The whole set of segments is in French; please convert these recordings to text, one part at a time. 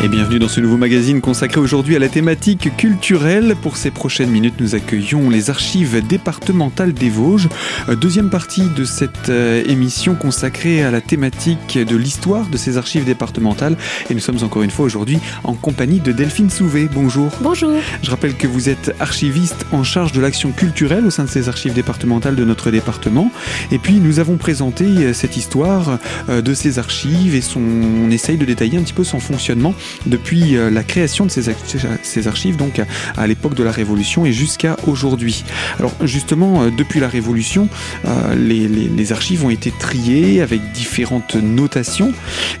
Et bienvenue dans ce nouveau magazine consacré aujourd'hui à la thématique culturelle. Pour ces prochaines minutes, nous accueillons les archives départementales des Vosges. Euh, deuxième partie de cette euh, émission consacrée à la thématique de l'histoire de ces archives départementales. Et nous sommes encore une fois aujourd'hui en compagnie de Delphine Souvé. Bonjour. Bonjour. Je rappelle que vous êtes archiviste en charge de l'action culturelle au sein de ces archives départementales de notre département. Et puis nous avons présenté euh, cette histoire de ces archives et son, on essaye de détailler un petit peu son fonctionnement depuis euh, la création de ces, archives, donc à, l'époque de la Révolution et jusqu'à aujourd'hui. Alors justement, euh, depuis la Révolution, euh, les, archives ont été triées avec différentes notations.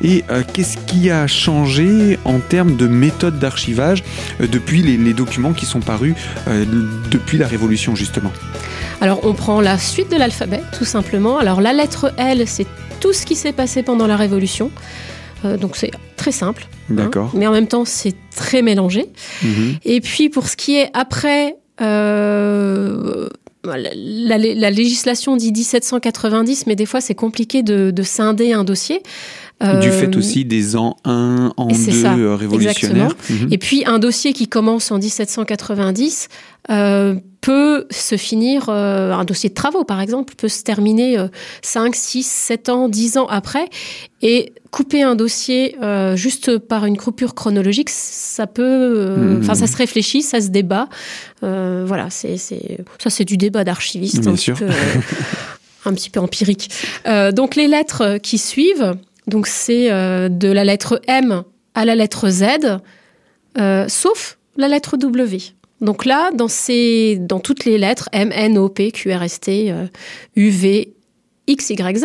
Et qu'est-ce qui a changé en termes de méthode d'archivage depuis les, documents qui sont parus depuis la Révolution justement? Alors on prend la suite de l'alphabet tout simplement. Alors la lettre L, c'est tout ce qui s'est passé pendant la Révolution. Donc c'est très simple. Hein, D'accord. mais en même temps, c'est très mélangé. Mhm. Et puis, pour ce qui est après, euh, la, législation dit 1790, mais des fois, c'est compliqué de, scinder un dossier. Du fait euh, aussi des ans 1, an 2 euh, révolutionnaires. Mhm. Et puis un dossier qui commence en 1790 peut se finir, un dossier de travaux par exemple, peut se terminer 5, 6, 7 ans, 10 ans après. Et couper un dossier euh, juste par une coupure chronologique, ça peut, euh, hmm. enfin, ça se réfléchit, ça se débat. Euh, voilà, c'est, ça, c'est du débat d'archiviste, un, Petit peu, un petit peu empirique. donc, les lettres qui suivent, donc c'est de la lettre M à la lettre Z, sauf la lettre W. Donc là, dans, toutes les lettres, M, N, O, P, Q, R, S, T, U, V, X, Y, Z.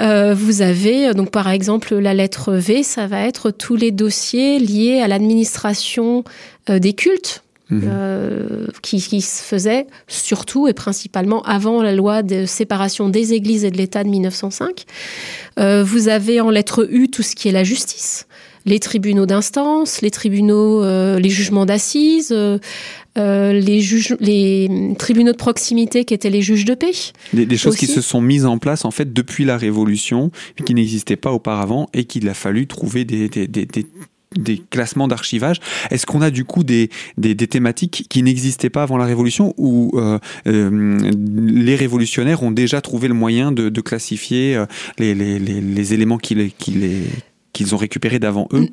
Euh, vous avez euh, par exemple la lettre V, ça va être tous les dossiers liés à l'administration euh, des cultes. Mhm. qui, qui, se faisaient surtout et principalement avant la loi de séparation des églises et de l'État de 1905. vous avez en lettre U tout ce qui est la justice les tribunaux d'instance, les tribunaux, les jugements d'assises, euh, les, juges, les tribunaux de proximité qui étaient les juges de paix. Des, choses qui se sont mises en place en fait depuis la Révolution, qui n'existaient pas auparavant et qu'il a fallu trouver des, des, des, des classements d'archivage. Est-ce qu'on a du coup des, des, thématiques qui n'existaient pas avant la Révolution ou euh, euh, les révolutionnaires ont déjà trouvé le moyen de, classifier les, les, les, les éléments qu'ils ont récupérés d'avant eux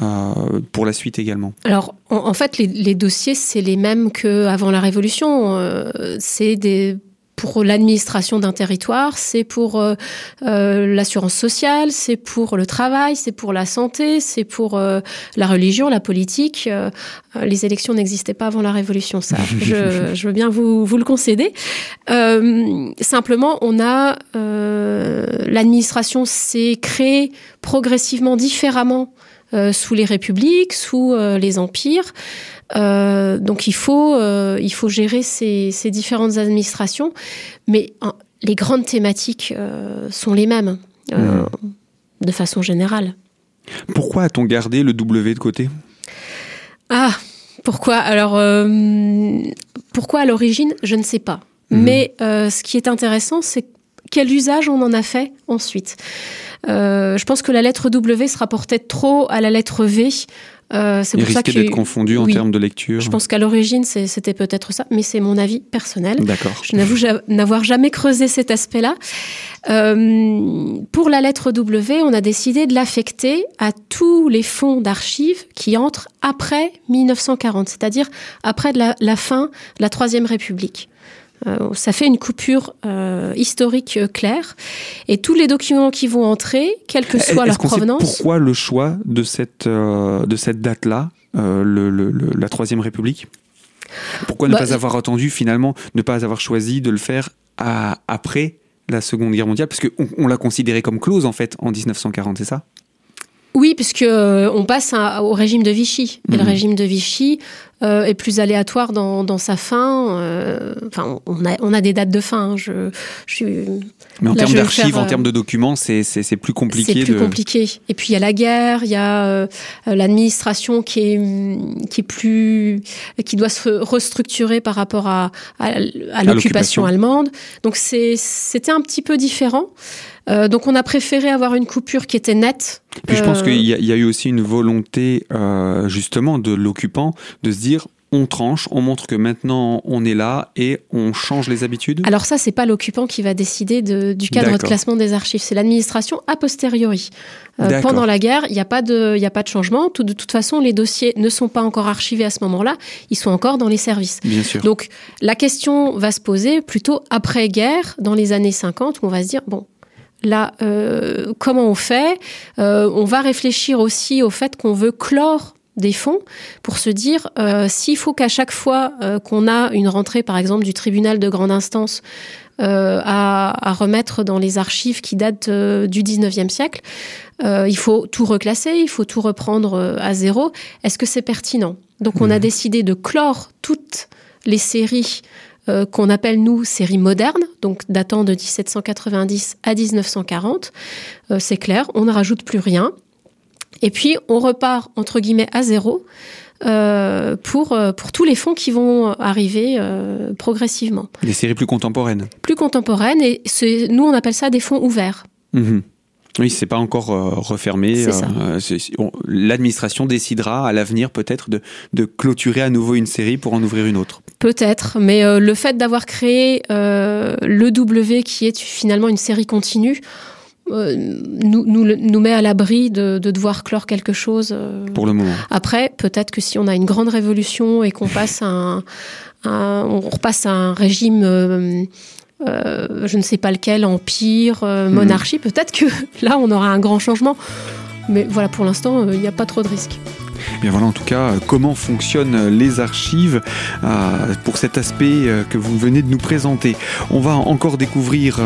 euh, pour la suite également? Alors, en, fait, les, dossiers, c'est les mêmes qu'avant la Révolution. Euh, c'est des pour l'administration d'un territoire, c'est pour euh, l'assurance sociale, c'est pour le travail, c'est pour la santé, c'est pour la religion, la politique. les élections n'existaient pas avant la Révolution, ça. je, je veux bien vous, vous le concéder. simplement, on a l'administration s'est créée progressivement différemment euh, sous les républiques, sous euh, les empires. Euh, donc il faut, il faut gérer ces, ces, différentes administrations, mais les grandes thématiques sont les mêmes, mmh. de façon générale. Pourquoi a-t-on gardé le W de côté? Ah, pourquoi? Alors, pourquoi à l'origine? Je ne sais pas. Mmh. Mais ce qui est intéressant, c'est quel usage on en a fait ensuite. Euh, je pense que la lettre W se rapportait trop à la lettre V. Euh, c'est pour ça que d'être confondu en termes de lecture. Je pense qu'à l'origine c'était peut-être ça, mais c'est mon avis personnel. D'accord. Je n'avoue n'avoir jamais creusé cet aspect-là. Euh, pour la lettre W, on a décidé de l'affecter à tous les fonds d'archives qui entrent après 1940, c'est-à-dire après la fin de la Troisième République. Euh, ça fait une coupure euh, historique euh, claire. Et tous les documents qui vont entrer, quelle que soit leur provenance. pourquoi le choix de cette, de cette date-là, la Troisième République? Pourquoi ne bah, pas avoir attendu finalement, ne pas avoir choisi de le faire après la Seconde Guerre mondiale? Parce qu'on on, l'a considéré comme close en fait en 1940, c'est ça? Oui, puisque on passe au régime de Vichy. Et le mhm. régime de Vichy euh, est plus aléatoire dans, dans sa fin. Euh, enfin, on a, on a des dates de fin. Hein. Je, je, Mais en termes d'archives, en termes de documents, c'est plus compliqué. C'est plus compliqué. Et puis il y a la guerre, il y a l'administration qui est qui est plus qui doit se restructurer par rapport à à, à l'occupation allemande. Donc c'est c'était un petit peu différent. Euh, donc on a préféré avoir une coupure qui était nette. Puis je pense euh, qu'il y, a eu aussi une volonté euh, justement de l'occupant de se dire on tranche, on montre que maintenant on est là et on change les habitudes Alors ça, c'est pas l'occupant qui va décider du cadre de classement des archives, c'est l'administration a posteriori. pendant la guerre, il n'y a, pas de, a pas de changement. de toute façon, les dossiers ne sont pas encore archivés à ce moment-là, ils sont encore dans les services. Bien sûr. Donc la question va se poser plutôt après-guerre, dans les années 50, où on va se dire, bon, Là, euh, comment on fait euh, On va réfléchir aussi au fait qu'on veut clore des fonds pour se dire euh, s'il faut qu'à chaque fois qu'on a une rentrée, par exemple, du tribunal de grande instance à, remettre dans les archives qui datent du 19e siècle, il faut tout reclasser, il faut tout reprendre à zéro. Est-ce que c'est pertinent? Donc on a mmh. décidé de clore toutes les séries euh, qu'on appelle nous série moderne, donc datant de 1790 à 1940. Euh, c'est clair, on ne rajoute plus rien. Et puis on repart entre guillemets à zéro. Euh, pour, pour tous les fonds qui vont arriver progressivement. Des séries plus contemporaines. Plus contemporaines, et nous on appelle ça des fonds ouverts. Mmh. Oui, c'est pas encore euh, refermé. Euh, l'administration décidera à l'avenir peut-être de, de, clôturer à nouveau une série pour en ouvrir une autre. Peut-être, mais euh, le fait d'avoir créé le W, qui est finalement une série continue, nous, nous, nous, met à l'abri de, de, devoir clore quelque chose. Pour le moment. Après, peut-être que si on a une grande révolution et qu'on passe à un, on repasse à un régime euh, je ne sais pas lequel, empire, euh, monarchie, hmm. peut-être que là on aura un grand changement. Mais voilà, pour l'instant, euh, il n'y a pas trop de risques. Bien voilà en tout cas comment fonctionnent les archives pour cet aspect que vous venez de nous présenter. On va encore découvrir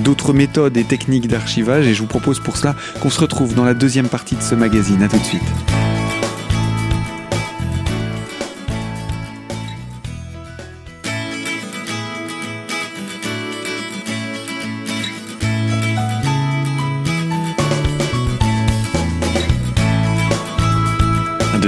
d'autres méthodes et techniques d'archivage et je vous propose pour cela qu'on se retrouve dans la deuxième partie de ce magazine. A tout de suite.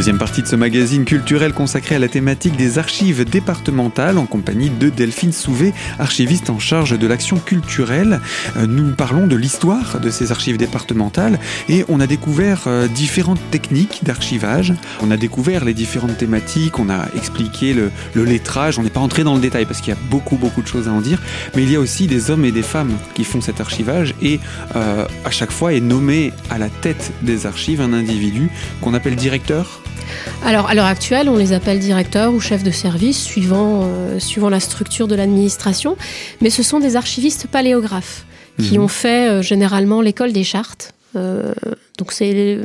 Deuxième partie de ce magazine culturel consacré à la thématique des archives départementales en compagnie de Delphine Souvé, archiviste en charge de l'action culturelle. Euh, nous parlons de l'histoire de ces archives départementales et on a découvert euh, différentes techniques d'archivage. On a découvert les différentes thématiques, on a expliqué le, lettrage, on n'est pas entré dans le détail parce qu'il y a beaucoup beaucoup de choses à en dire, mais il y a aussi des hommes et des femmes qui font cet archivage et euh, à chaque fois est nommé à la tête des archives un individu qu'on appelle directeur alors, à l'heure actuelle, on les appelle directeurs ou chefs de service, suivant, euh, suivant la structure de l'administration. Mais ce sont des archivistes paléographes qui mhm. ont fait euh, généralement l'école des chartes. Euh, donc, c'est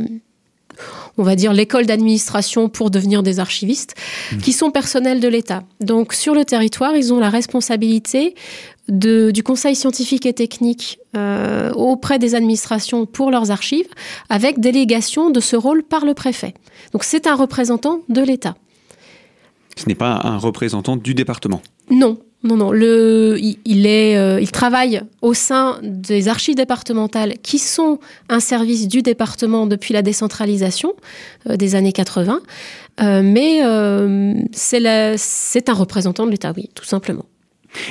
on va dire l'école d'administration pour devenir des archivistes, mhm. qui sont personnels de l'État. Donc sur le territoire, ils ont la responsabilité du conseil scientifique et technique euh, auprès des administrations pour leurs archives, avec délégation de ce rôle par le préfet. Donc c'est un représentant de l'État. Ce n'est pas un représentant du département. Non, non, non. Le, il, est, euh, il travaille au sein des archives départementales qui sont un service du département depuis la décentralisation euh, des années 80. mais c'est un représentant de l'État, oui, tout simplement.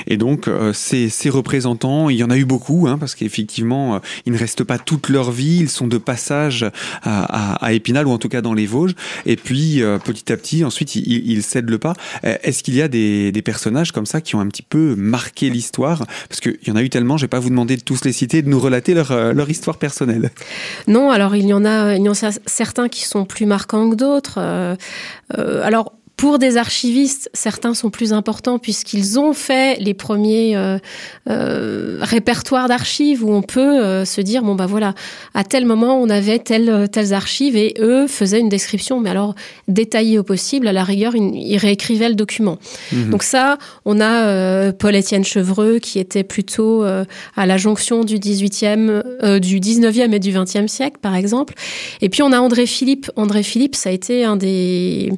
Et donc, euh, ces, représentants, il y en a eu beaucoup, hein, parce qu'effectivement, euh, ils ne restent pas toute leur vie, ils sont de passage à, Épinal, ou en tout cas dans les Vosges, et puis euh, petit à petit, ensuite, ils, cèdent le pas. Est-ce qu'il y a des, personnages comme ça qui ont un petit peu marqué l'histoire? Parce qu'il y en a eu tellement, je vais pas vous demander de tous les citer, de nous relater leur, leur histoire personnelle. Non, alors il y en a, il y en a certains qui sont plus marquants que d'autres. alors, pour des archivistes, certains sont plus importants puisqu'ils ont fait les premiers euh, euh, répertoires d'archives où on peut euh, se dire bon bah voilà, à tel moment on avait telles telles archives et eux faisaient une description, mais alors détaillée au possible. À la rigueur, ils, réécrivaient le document. Mhm. Donc ça, on a Paul-Étienne Chevreux qui était plutôt à la jonction du 18e, du 19e et du 20e siècle par exemple. Et puis on a André Philippe. André Philippe, ça a été un des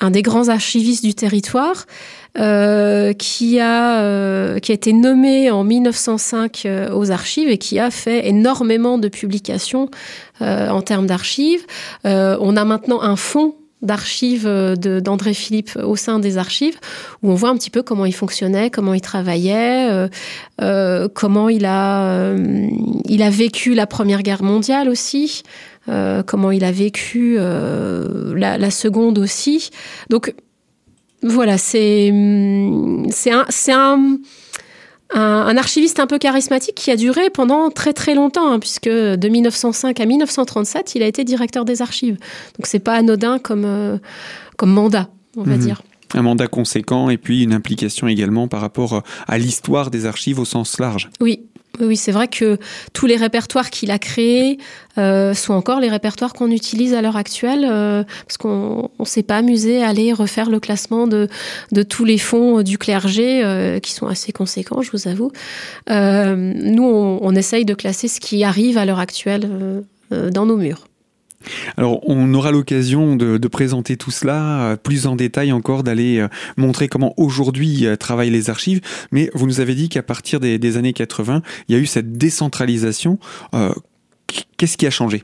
un des grands grands archivistes du territoire, qui, a, qui a été nommé en 1905 aux archives et qui a fait énormément de publications en termes d'archives. on a maintenant un fonds d'archives d'André Philippe au sein des archives, où on voit un petit peu comment il fonctionnait, comment il travaillait, euh, euh, comment il a, euh, il a vécu la Première Guerre mondiale aussi, comment il a vécu la, Seconde aussi. Donc voilà, c'est c'est un, un un, archiviste un peu charismatique qui a duré pendant très très longtemps, hein, puisque de 1905 à 1937, il a été directeur des archives. Donc c'est pas anodin comme, euh, comme mandat, on va mhm. dire. Un mandat conséquent et puis une implication également par rapport à l'histoire des archives au sens large. Oui, oui, c'est vrai que tous les répertoires qu'il a créés euh, sont encore les répertoires qu'on utilise à l'heure actuelle, euh, parce qu'on ne s'est pas amusé à aller refaire le classement de, tous les fonds du clergé, euh, qui sont assez conséquents, je vous avoue. nous, on, on, essaye de classer ce qui arrive à l'heure actuelle dans nos murs. Alors, on aura l'occasion de, présenter tout cela euh, plus en détail encore, d'aller euh, montrer comment aujourd'hui euh, travaillent les archives. Mais vous nous avez dit qu'à partir des, années 80, il y a eu cette décentralisation. Qu'est-ce qui a changé?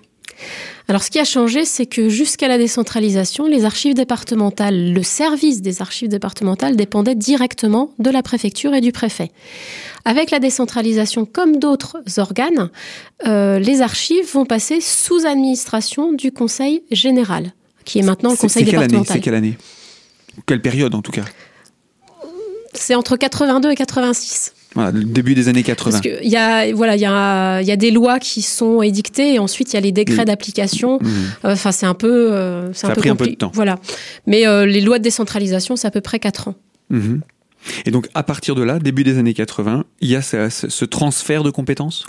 Alors ce qui a changé, c'est que jusqu'à la décentralisation, les archives départementales, le service des archives départementales dépendait directement de la préfecture et du préfet. Avec la décentralisation, comme d'autres organes, euh, les archives vont passer sous administration du Conseil général, qui est maintenant le Conseil départemental. C'est quelle année? Quelle période en tout cas? C'est entre 82 et 86. Voilà, le début des années 80. Parce qu'il y a, voilà, il y a, y a des lois qui sont édictées et ensuite il y a les décrets d'application. Mmh. Euh, enfin, c'est un peu, euh, c'est un peu pris un peu de temps. Voilà. Mais euh, les lois de décentralisation, c'est à peu près 4 ans. Mmh. Et donc, à partir de là, début des années 80, il y a ce, ce transfert de compétences?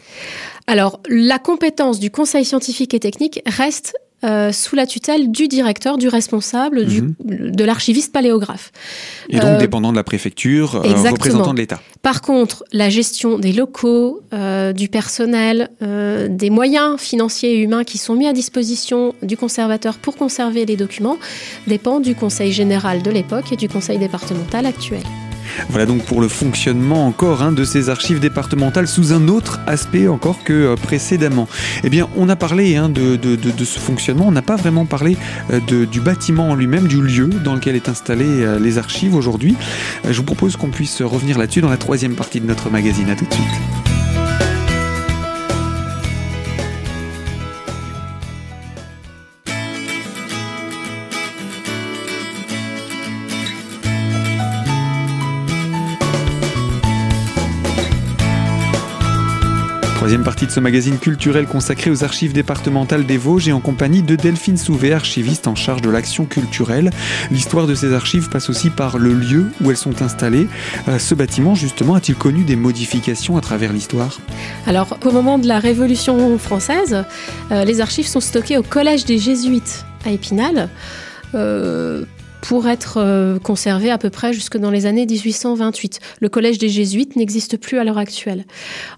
Alors, la compétence du conseil scientifique et technique reste euh, sous la tutelle du directeur, du responsable, du, mhm. de l'archiviste paléographe. Et donc euh, dépendant de la préfecture, euh, représentant de l'État. Par contre, la gestion des locaux, du personnel, des moyens financiers et humains qui sont mis à disposition du conservateur pour conserver les documents dépend du Conseil général de l'époque et du Conseil départemental actuel. Voilà donc pour le fonctionnement encore hein, de ces archives départementales sous un autre aspect encore que euh, précédemment. Eh bien, on a parlé hein, de, ce fonctionnement, on n'a pas vraiment parlé euh, du bâtiment en lui-même, du lieu dans lequel est installé euh, les archives aujourd'hui. je vous propose qu'on puisse revenir là-dessus dans la troisième partie de notre magazine. À tout de suite. Partie de ce magazine culturel consacré aux archives départementales des Vosges et en compagnie de Delphine Souvet, archiviste en charge de l'action culturelle. L'histoire de ces archives passe aussi par le lieu où elles sont installées. Euh, ce bâtiment, justement, a-t-il connu des modifications à travers l'histoire? Alors, au moment de la Révolution française, euh, les archives sont stockées au Collège des Jésuites à Épinal. Euh, pour être euh, conservé à peu près jusque dans les années 1828. Le collège des jésuites n'existe plus à l'heure actuelle.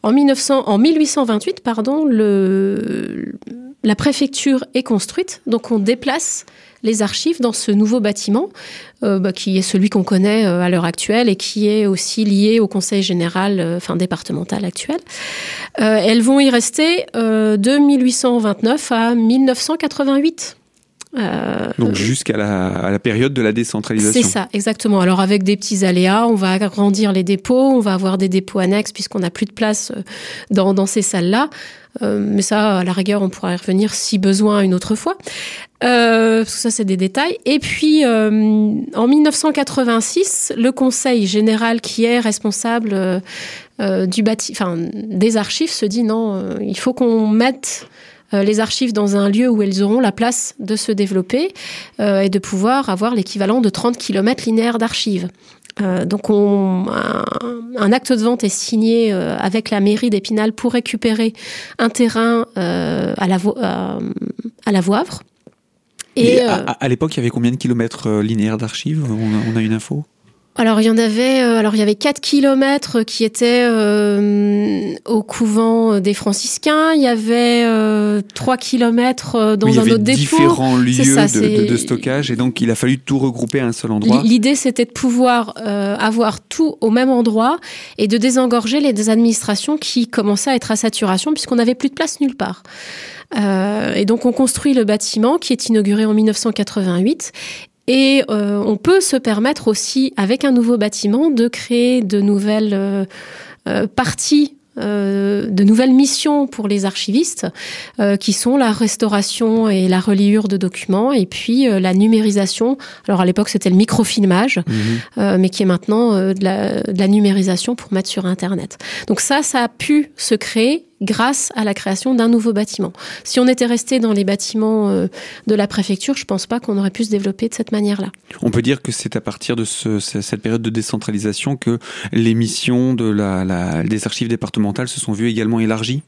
En, 1900, en 1828, pardon, la préfecture est construite, donc on déplace les archives dans ce nouveau bâtiment, euh, bah, qui est celui qu'on connaît euh, à l'heure actuelle et qui est aussi lié au conseil général, enfin départemental actuel. elles vont y rester de 1829 à 1988. Euh, Donc jusqu'à la, période de la décentralisation. C'est ça, exactement. Alors avec des petits aléas, on va agrandir les dépôts, on va avoir des dépôts annexes puisqu'on n'a plus de place euh, dans, ces salles-là. Euh, mais ça, à la rigueur, on pourra y revenir si besoin une autre fois. Euh, ça, c'est des détails. Et puis, en 1986, le Conseil général qui est responsable du bâti, enfin, des archives se dit non, il faut qu'on mette les archives dans un lieu où elles auront la place de se développer euh, et de pouvoir avoir l'équivalent de 30 km linéaires d'archives. Euh, donc un, acte de vente est signé avec la mairie d'Épinal pour récupérer un terrain à, la, à la Et, à, l'époque, il y avait combien de kilomètres linéaires d'archives? On, a une info? Alors il y en avait, euh, alors il y avait 4 kilomètres qui étaient euh, au couvent des franciscains. Il y avait euh, 3 kilomètres dans Oui, il y un avait autre dépôt. différents lieux ça, de, de- c'est- de stockage et donc il a fallu tout regrouper à un seul endroit. L'idée, c'était de pouvoir euh, avoir tout au même endroit et de désengorger les administrations qui commençaient à être à saturation puisqu'on n'avait plus de place nulle part. Euh, et donc, on construit le bâtiment qui est inauguré en 1988. Et euh, on peut se permettre aussi, avec un nouveau bâtiment, de créer de nouvelles euh, euh, parties euh, de nouvelles missions pour les archivistes, euh, qui sont la restauration et la reliure de documents, et puis euh, la numérisation. Alors à l'époque c'était le microfilmage, euh, mais qui est maintenant euh, de, la, de la numérisation pour mettre sur Internet. Donc ça, ça a pu se créer grâce à la création d'un nouveau bâtiment. Si on était resté dans les bâtiments euh, de la préfecture, je pense pas qu'on aurait pu se développer de cette manière-là. On peut dire que c'est à partir de ce- ce- cette période de décentralisation que les missions de la, la- des archives départementales se sont vues également élargies?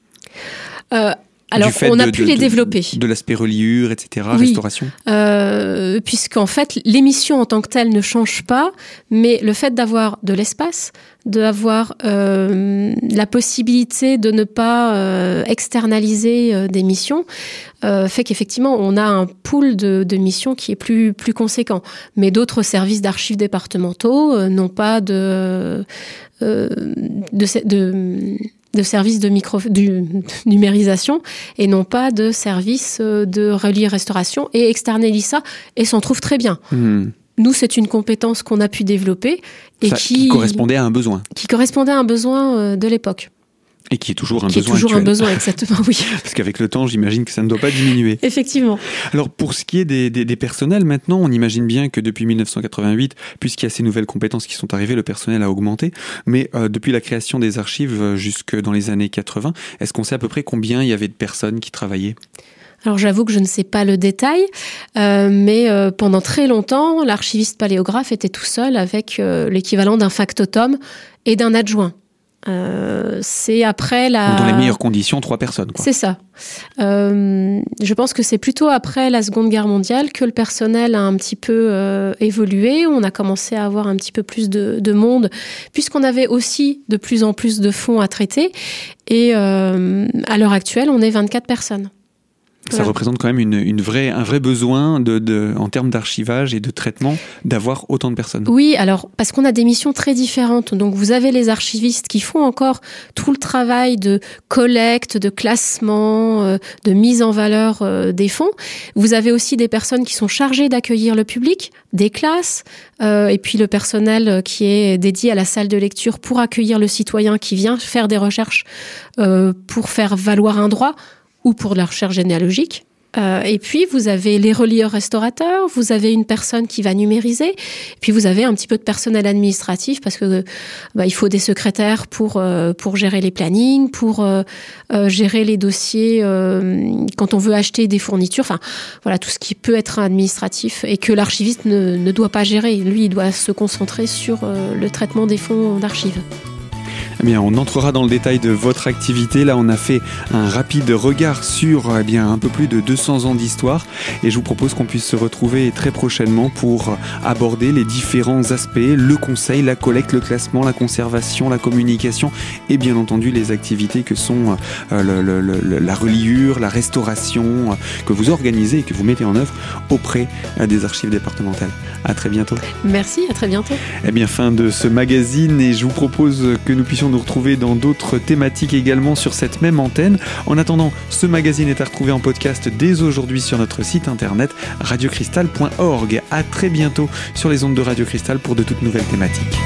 Euh, alors, Du fait on a de- pu de- les développer. De l'aspect reliure, etc., Oui. restauration. Euh, puisqu'en fait, l'émission en tant que telle ne change pas, mais le fait d'avoir de l'espace, d'avoir euh, la possibilité de ne pas euh, externaliser euh, des missions, euh, fait qu'effectivement, on a un pool de, de missions qui est plus, plus conséquent. Mais d'autres services d'archives départementaux euh, n'ont pas de, euh, de, de, services de micro, du, de numérisation et non pas de services euh, de relier restauration et externalisent ça et s'en trouvent très bien. Mhm. Nous, c'est une compétence qu'on a pu développer et Ça- qui, correspondait à un besoin qui correspondait à un besoin euh, de l'époque. Et qui est toujours un Qui est besoin toujours un besoin, exactement, oui. Parce qu'avec le temps, j'imagine que ça ne doit pas diminuer. Effectivement. Alors pour ce qui est des, des- des personnels, maintenant, on imagine bien que depuis 1988, puisqu'il y a ces nouvelles compétences qui sont arrivées, le personnel a augmenté. Mais euh, depuis la création des archives euh, jusque dans les années 80, est-ce qu'on sait à peu près combien il y avait de personnes qui travaillaient? Alors j'avoue que je ne sais pas le détail, euh, mais euh, pendant très longtemps, l'archiviste paléographe était tout seul avec euh, l'équivalent d'un factotum et d'un adjoint. Euh, c'est après la... Dans les meilleures conditions, trois personnes. C'est ça. Euh, je pense que c'est plutôt après la Seconde Guerre mondiale que le personnel a un petit peu euh, évolué. On a commencé à avoir un petit peu plus de, de monde, puisqu'on avait aussi de plus en plus de fonds à traiter. Et euh, à l'heure actuelle, on est 24 personnes. Ça représente quand même une, une vraie, un vrai besoin de, de, en termes d'archivage et de traitement d'avoir autant de personnes. Oui, alors parce qu'on a des missions très différentes. Donc vous avez les archivistes qui font encore tout le travail de collecte, de classement, euh, de mise en valeur euh, des fonds. Vous avez aussi des personnes qui sont chargées d'accueillir le public, des classes, euh, et puis le personnel euh, qui est dédié à la salle de lecture pour accueillir le citoyen qui vient faire des recherches euh, pour faire valoir un droit ou pour la recherche généalogique. Euh, et puis, vous avez les relieurs restaurateurs, vous avez une personne qui va numériser, puis vous avez un petit peu de personnel administratif parce que bah, il faut des secrétaires pour, euh, pour gérer les plannings, pour euh, gérer les dossiers quand on veut acheter des fournitures, enfin voilà, tout ce qui peut être administratif et que l'archiviste ne, ne doit pas gérer. Lui, il doit se concentrer sur le traitement des fonds d'archives. Eh bien, on entrera dans le détail de votre activité. Là, on a fait un rapide regard sur eh bien, un peu plus de 200 ans d'histoire et je vous propose qu'on puisse se retrouver très prochainement pour aborder les différents aspects, le conseil, la collecte, le classement, la conservation, la communication et bien entendu les activités que sont euh, le- le- le- la reliure, la restauration euh, que vous organisez et que vous mettez en œuvre auprès euh, des archives départementales. À très bientôt. Merci, à très bientôt. Eh bien, fin de ce magazine et je vous propose que nous puissions nous retrouver dans d'autres thématiques également sur cette même antenne. En attendant, ce magazine est à retrouver en podcast dès aujourd'hui sur notre site internet radiocristal.org. À très bientôt sur les ondes de Radio Cristal pour de toutes nouvelles thématiques.